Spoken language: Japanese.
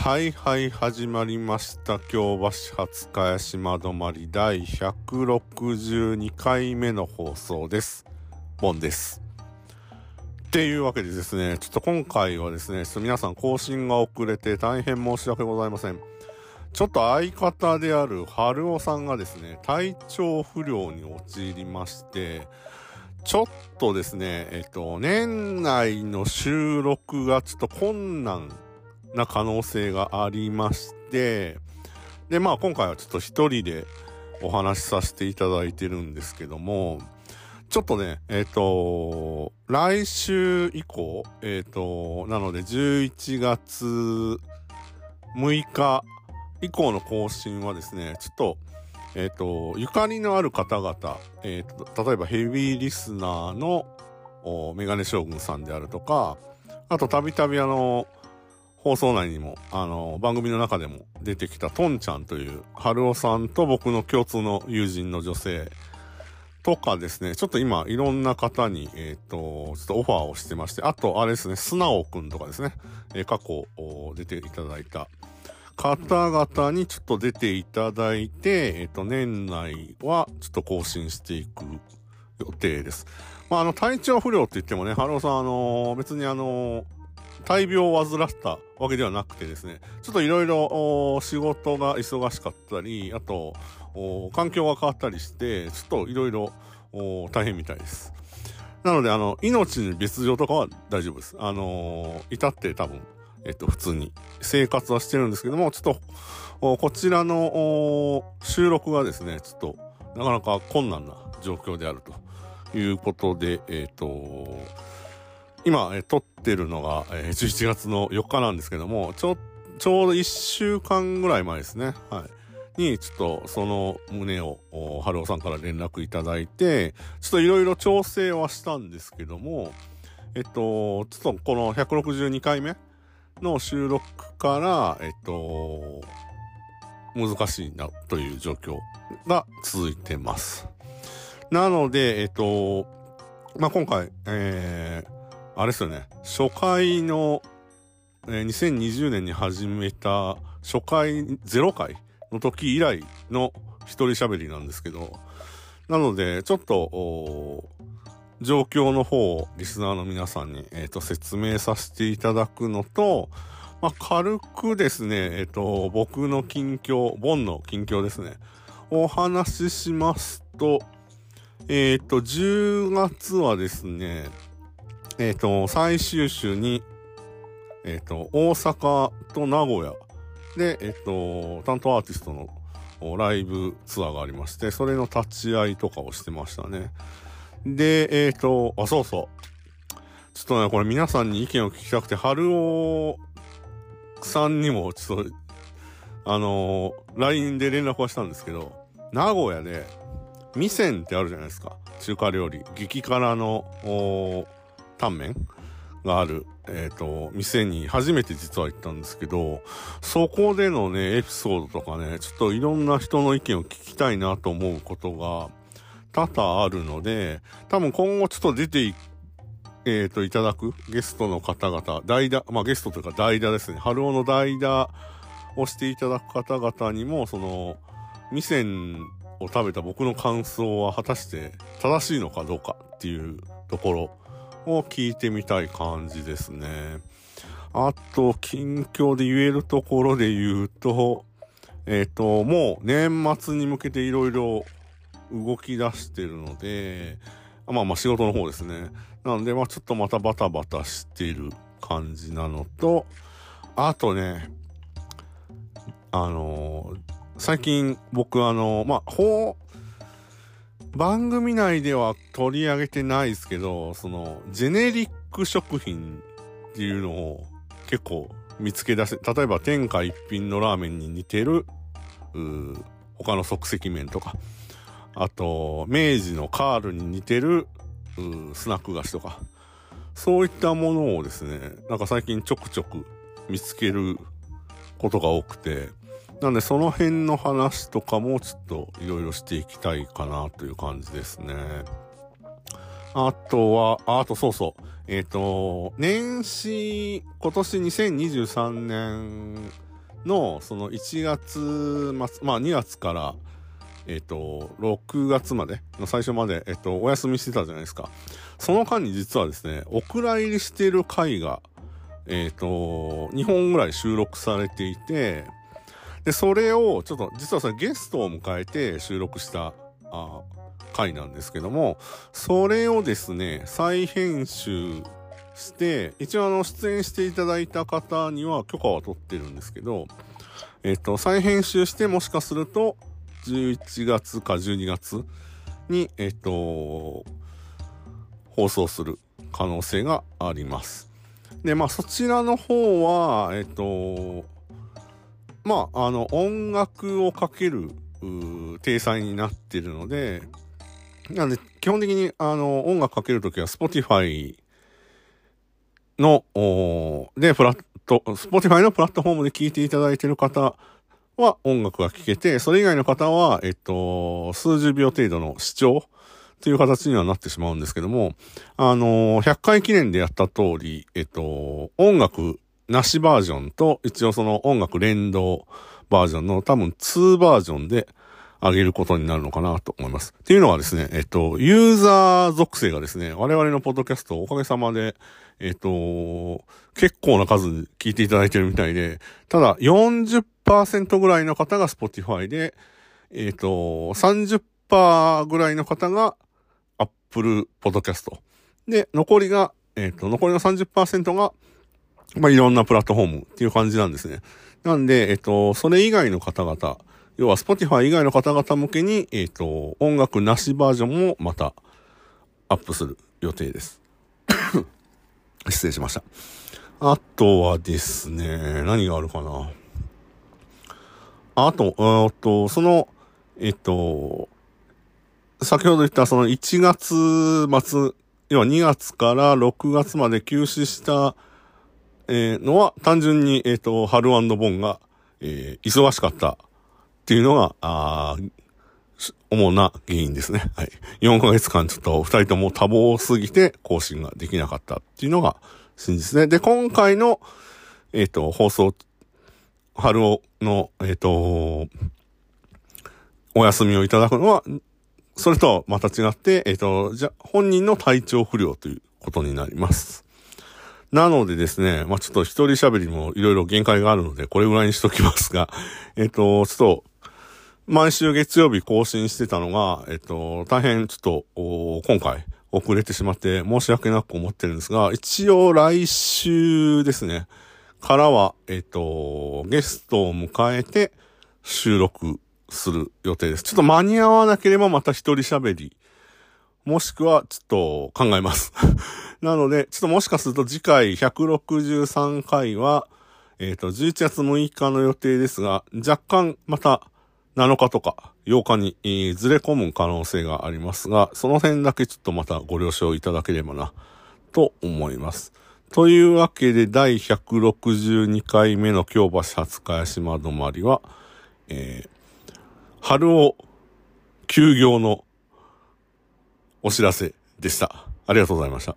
はいはい始まりました。京橋初茅島止まり第162回目の放送です。ボンです。っていうわけでですねちょっと今回はですねちょっと皆さん更新が遅れて大変申し訳ございません。ちょっと相方である春尾さんがですね体調不良に陥りましてちょっとですね、えっと、年内の収録がちょっと困難な可能性がありまして、で、まあ今回はちょっと一人でお話しさせていただいてるんですけども、ちょっとね、えっ、ー、と、来週以降、えっ、ー、と、なので11月6日以降の更新はですね、ちょっと、えっ、ー、と、ゆかりのある方々、えっ、と、例えばヘビーリスナーのメガネ将軍さんであるとか、あとたびたびあの、放送内にも、あの、番組の中でも出てきたトンちゃんという、春尾さんと僕の共通の友人の女性とかですね、ちょっと今、いろんな方に、えっ、ー、と、ちょっとオファーをしてまして、あと、あれですね、素直くんとかですね、えー、過去、出ていただいた方々にちょっと出ていただいて、えっ、ー、と、年内はちょっと更新していく予定です。まあ、あの、体調不良って言ってもね、春尾さん、あの別にあの大病を患ったわけではなくてですね、ちょっといろいろ仕事が忙しかったり、あと、環境が変わったりして、ちょっといろいろ大変みたいです。なので、あの、命に別状とかは大丈夫です。あのー、至って多分、えっと、普通に生活はしてるんですけども、ちょっと、こちらの収録がですね、ちょっと、なかなか困難な状況であるということで、えっ、と、今、撮ってるのが、えー、11月の4日なんですけども、ちょ、ちょうど1週間ぐらい前ですね。はい。に、ちょっと、その旨を、春尾さんから連絡いただいて、ちょっといろいろ調整はしたんですけども、えっと、ちょっとこの162回目の収録から、えっと、難しいなという状況が続いてます。なので、えっと、まあ、今回、えー、あれですよね、初回の、えー、2020年に始めた初回0回の時以来の一人喋りなんですけど、なので、ちょっと、状況の方をリスナーの皆さんに、え、ー、と、説明させていただくのと、まあ、軽くですね、え、ー、と、僕の近況、ボンの近況ですね、お話ししますと、えっ、ー、と、10月はですね、えっ、ー、と、最終週に、えっ、ー、と、大阪と名古屋で、えっ、ー、と、担当アーティストのライブツアーがありまして、それの立ち会いとかをしてましたね。で、えっ、と、あ、そうそう。ちょっとね、これ皆さんに意見を聞きたくて、春尾さんにも、ちょっと、あの LINE で連絡はしたんですけど、名古屋で、味仙ってあるじゃないですか。中華料理。激辛の、タンメンがある、えっ、ー、と、店に初めて実は行ったんですけど、そこでのね、エピソードとかね、ちょっといろんな人の意見を聞きたいなと思うことが多々あるので、多分今後ちょっと出てい、えっ、ー、と、いただくゲストの方々、代打、まあゲストというか代打ですね、春尾の代打をしていただく方々にも、その、店を食べた僕の感想は果たして正しいのかどうかっていうところを聞いてみたい感じですね。あと、近況で言えるところで言うと、えっ、ー、と、もう年末に向けていろいろ動き出してるので、まあまあ仕事の方ですね。なので、まあちょっとまたバタバタしてる感じなのと、あとね、あのー、最近僕あのー、まあ、番組内では取り上げてないですけど、その、ジェネリック食品っていうのを結構見つけ出し、例えば天下一品のラーメンに似てる、う他の即席麺とか、あと、明治のカールに似てる、うスナック菓子とか、そういったものをですね、なんか最近ちょくちょく見つけることが多くて、なんでその辺の話とかもちょっといろいろしていきたいかなという感じですね。あとは、あとそうそう。えっ、ー、と、年始、今年2023年の、その1月末、まあ2月から、えっ、と、6月までの最初まで、えっ、と、お休みしてたじゃないですか。その間に実はですね、お蔵入りしている回が、えっ、と、2本ぐらい収録されていて、で、それを、ちょっと、実はそれゲストを迎えて収録した、あ回なんですけども、それをですね、再編集して、一応あの、出演していただいた方には許可は取ってるんですけど、えっ、と、再編集してもしかすると、11月か12月に、えっ、と、放送する可能性があります。で、まあそちらの方は、えっ、と、まあ、あの、音楽をかける、体裁になってるので、なんで、基本的に、あの、音楽かけるときは Spotify の、で、フラット、Spotify のプラットフォームで聴いていただいている方は音楽が聴けて、それ以外の方は、えっと、数十秒程度の視聴という形にはなってしまうんですけども、あの、100回記念でやった通り、えっと、音楽なしバージョンと、一応その音楽連動バージョンの多分2バージョンで上げることになるのかなと思います。っていうのはですね、えっと、ユーザー属性がですね、我々のポッドキャストおかげさまで、えっと、結構な数聞いていただいてるみたいで、ただ40%ぐらいの方が Spotify で、えっと、30%ぐらいの方が Apple Podcast。で、残りが、えっと、残りの30%が、まあ、いろんなプラットフォームっていう感じなんですね。なんで、えっと、それ以外の方々、要は Spotify 以外の方々向けに、えっ、と、音楽なしバージョンもまたアップする予定です。失礼しました。あとはですね、何があるかな。あと、えっと、その、えっと、先ほど言ったその1月末、要は2月から6月まで休止した、えー、のは単純に、えっ、と、春ボンが、えー、忙しかったっていうのが、あ主な原因ですね。はい。4ヶ月間ちょっと二人とも多忙すぎて更新ができなかったっていうのが真実ね。で、今回の、えっ、ー、と、放送、春尾の、えっ、ー、と、お休みをいただくのは、それとはまた違って、えっ、ー、と、じゃ、本人の体調不良ということになります。なのでですね、まあ、ちょっと一人喋りもいろいろ限界があるので、これぐらいにしときますが、えっ、と、ちょっと、毎週月曜日更新してたのが、えっと、大変ちょっと、今回遅れてしまって申し訳なく思ってるんですが、一応来週ですね、からは、えっと、ゲストを迎えて収録する予定です。ちょっと間に合わなければまた一人喋り、もしくはちょっと考えます。なので、ちょっともしかすると次回163回は、えっ、と、11月6日の予定ですが、若干また7日とか8日に、えー、ずれ込む可能性がありますが、その辺だけちょっとまたご了承いただければな、と思います。というわけで、第162回目の京橋初茅島止まりは、えー、春を休業のお知らせでした。ありがとうございました。